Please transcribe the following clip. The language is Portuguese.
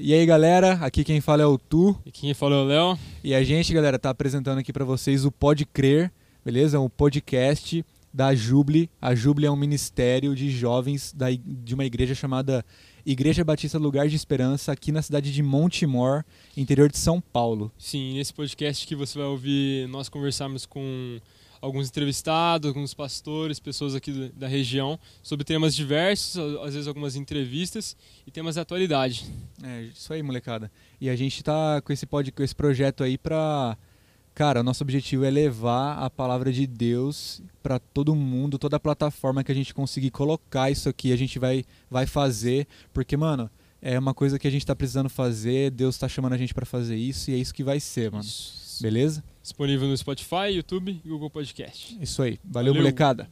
E aí, galera, aqui quem fala é o Tu. E quem fala é o Léo. E a gente, galera, tá apresentando aqui para vocês o Pode Crer, beleza? É um podcast da Juble. A Juble é um ministério de jovens da, de uma igreja chamada Igreja Batista Lugar de Esperança, aqui na cidade de Montemor, interior de São Paulo. Sim, nesse podcast que você vai ouvir nós conversarmos com alguns entrevistados, alguns pastores, pessoas aqui da região, sobre temas diversos, às vezes algumas entrevistas e temas da atualidade. É, isso aí, molecada. E a gente tá com esse, pod, com esse projeto aí pra. Cara, o nosso objetivo é levar a palavra de Deus para todo mundo, toda a plataforma que a gente conseguir colocar isso aqui, a gente vai, vai fazer, porque, mano, é uma coisa que a gente tá precisando fazer, Deus tá chamando a gente para fazer isso e é isso que vai ser, mano. Isso. Beleza? Disponível no Spotify, YouTube e Google Podcast. Isso aí. Valeu, Valeu. molecada.